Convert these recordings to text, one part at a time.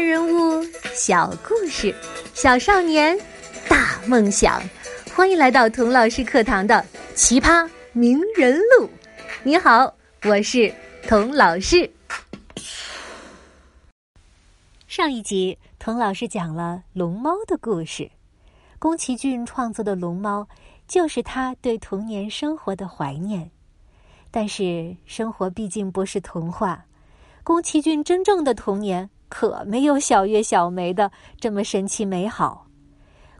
人物，小故事，小少年，大梦想。欢迎来到童老师课堂的《奇葩名人录》。你好，我是童老师。上一集，童老师讲了龙猫的故事。宫崎骏创作的龙猫，就是他对童年生活的怀念。但是，生活毕竟不是童话。宫崎骏真正的童年可没有小月、小梅的这么神奇美好。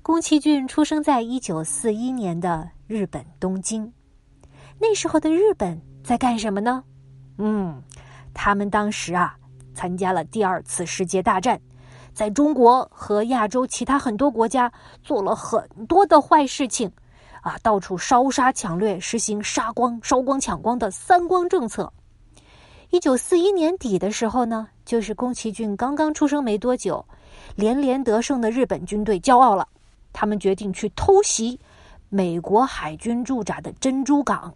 宫崎骏出生在一九四一年的日本东京，那时候的日本在干什么呢？嗯，他们当时啊参加了第二次世界大战，在中国和亚洲其他很多国家做了很多的坏事情，啊，到处烧杀抢掠，实行杀光、烧光、抢光的三光政策。一九四一年底的时候呢，就是宫崎骏刚刚出生没多久，连连得胜的日本军队骄傲了，他们决定去偷袭美国海军驻扎的珍珠港。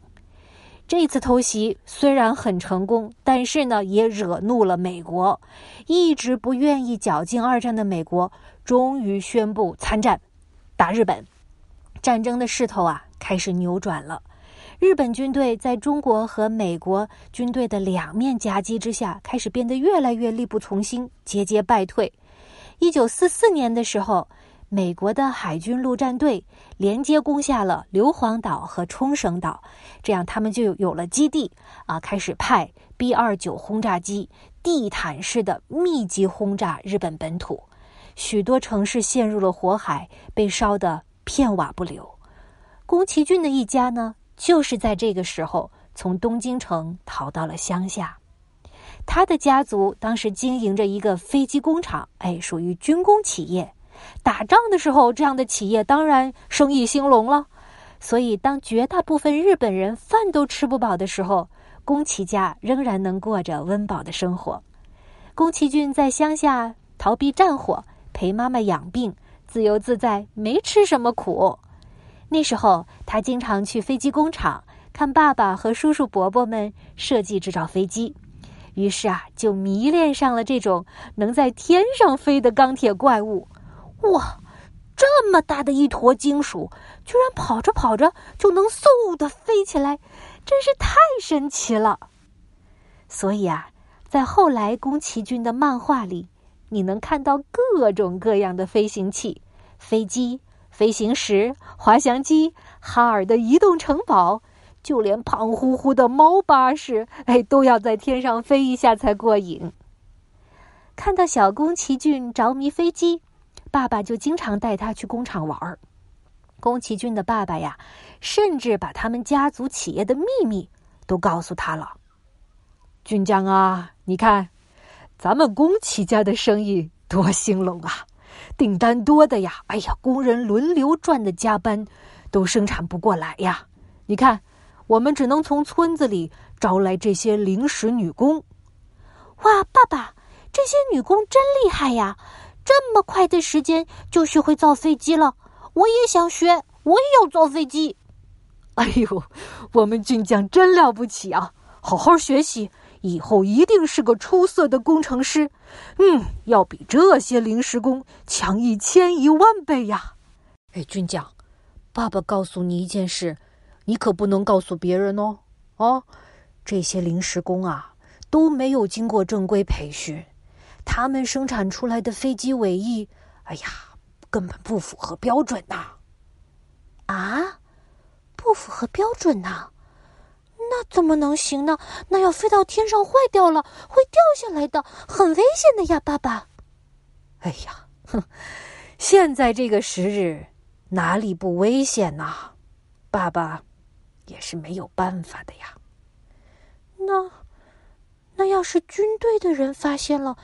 这次偷袭虽然很成功，但是呢，也惹怒了美国，一直不愿意搅进二战的美国，终于宣布参战，打日本。战争的势头啊，开始扭转了。日本军队在中国和美国军队的两面夹击之下，开始变得越来越力不从心，节节败退。一九四四年的时候，美国的海军陆战队连接攻下了硫磺岛和冲绳岛，这样他们就有了基地啊，开始派 B 二九轰炸机地毯式的密集轰炸日本本土，许多城市陷入了火海，被烧得片瓦不留。宫崎骏的一家呢？就是在这个时候，从东京城逃到了乡下。他的家族当时经营着一个飞机工厂，哎，属于军工企业。打仗的时候，这样的企业当然生意兴隆了。所以，当绝大部分日本人饭都吃不饱的时候，宫崎家仍然能过着温饱的生活。宫崎骏在乡下逃避战火，陪妈妈养病，自由自在，没吃什么苦。那时候，他经常去飞机工厂看爸爸和叔叔伯伯们设计制造飞机，于是啊，就迷恋上了这种能在天上飞的钢铁怪物。哇，这么大的一坨金属，居然跑着跑着就能嗖的飞起来，真是太神奇了。所以啊，在后来宫崎骏的漫画里，你能看到各种各样的飞行器、飞机。飞行时、滑翔机、哈尔的移动城堡，就连胖乎乎的猫巴士，哎，都要在天上飞一下才过瘾。看到小宫崎骏着迷飞机，爸爸就经常带他去工厂玩儿。宫崎骏的爸爸呀，甚至把他们家族企业的秘密都告诉他了。俊江啊，你看，咱们宫崎家的生意多兴隆啊！订单多的呀，哎呀，工人轮流转的加班，都生产不过来呀。你看，我们只能从村子里招来这些临时女工。哇，爸爸，这些女工真厉害呀！这么快的时间就学会造飞机了，我也想学，我也要造飞机。哎呦，我们俊将真了不起啊！好好学习。以后一定是个出色的工程师，嗯，要比这些临时工强一千一万倍呀！哎，军将，爸爸告诉你一件事，你可不能告诉别人哦。哦，这些临时工啊都没有经过正规培训，他们生产出来的飞机尾翼，哎呀，根本不符合标准呐！啊，不符合标准呐！那怎么能行呢？那要飞到天上坏掉了，会掉下来的，很危险的呀，爸爸。哎呀，哼，现在这个时日哪里不危险呐？爸爸也是没有办法的呀。那那要是军队的人发现了，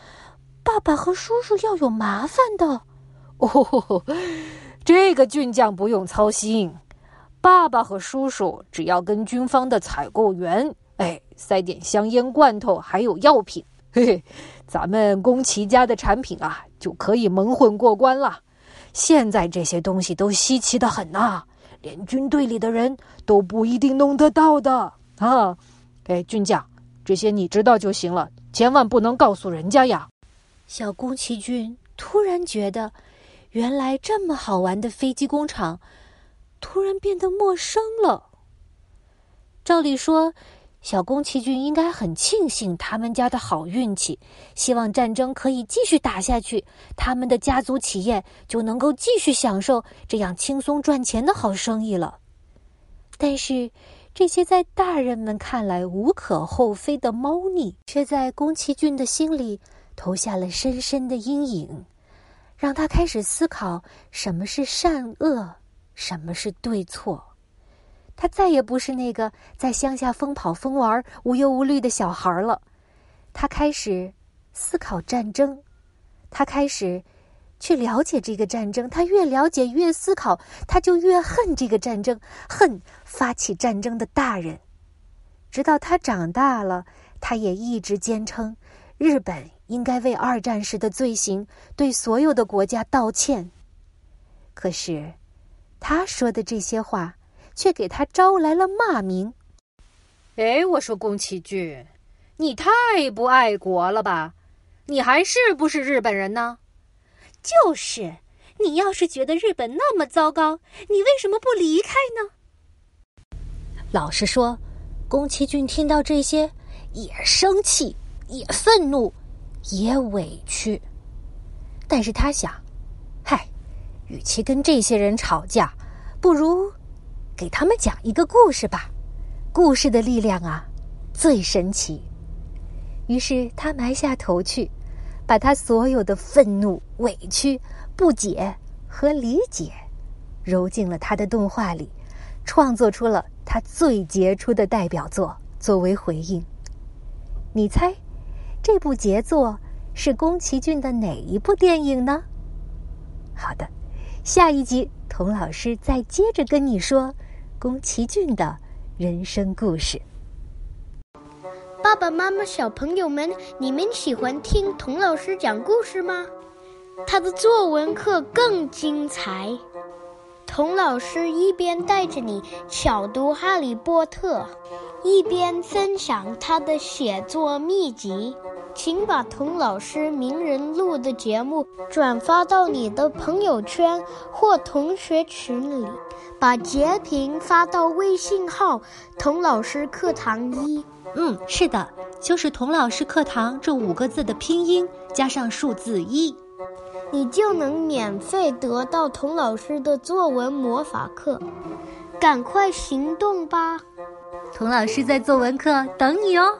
爸爸和叔叔要有麻烦的。哦，这个俊将不用操心。爸爸和叔叔只要跟军方的采购员，哎，塞点香烟罐头，还有药品，嘿嘿，咱们宫崎家的产品啊，就可以蒙混过关了。现在这些东西都稀奇的很呐，连军队里的人都不一定弄得到的啊。哎，军将，这些你知道就行了，千万不能告诉人家呀。小宫崎骏突然觉得，原来这么好玩的飞机工厂，突然变得陌生了。照理说，小宫崎骏应该很庆幸他们家的好运气，希望战争可以继续打下去，他们的家族企业就能够继续享受这样轻松赚钱的好生意了。但是，这些在大人们看来无可厚非的猫腻，却在宫崎骏的心里。投下了深深的阴影，让他开始思考什么是善恶，什么是对错。他再也不是那个在乡下疯跑疯玩、无忧无虑的小孩了。他开始思考战争，他开始去了解这个战争。他越了解，越思考，他就越恨这个战争，恨发起战争的大人。直到他长大了，他也一直坚称日本。应该为二战时的罪行对所有的国家道歉。可是，他说的这些话却给他招来了骂名。哎，我说宫崎骏，你太不爱国了吧？你还是不是日本人呢？就是，你要是觉得日本那么糟糕，你为什么不离开呢？老实说，宫崎骏听到这些也生气，也愤怒。也委屈，但是他想，嗨，与其跟这些人吵架，不如给他们讲一个故事吧。故事的力量啊，最神奇。于是他埋下头去，把他所有的愤怒、委屈、不解和理解，揉进了他的动画里，创作出了他最杰出的代表作作为回应。你猜？这部杰作是宫崎骏的哪一部电影呢？好的，下一集童老师再接着跟你说宫崎骏的人生故事。爸爸妈妈、小朋友们，你们喜欢听童老师讲故事吗？他的作文课更精彩。童老师一边带着你巧读《哈利波特》，一边分享他的写作秘籍。请把童老师名人录的节目转发到你的朋友圈或同学群里，把截屏发到微信号“童老师课堂一”。嗯，是的，就是“童老师课堂”这五个字的拼音加上数字一，你就能免费得到童老师的作文魔法课。赶快行动吧！童老师在作文课等你哦。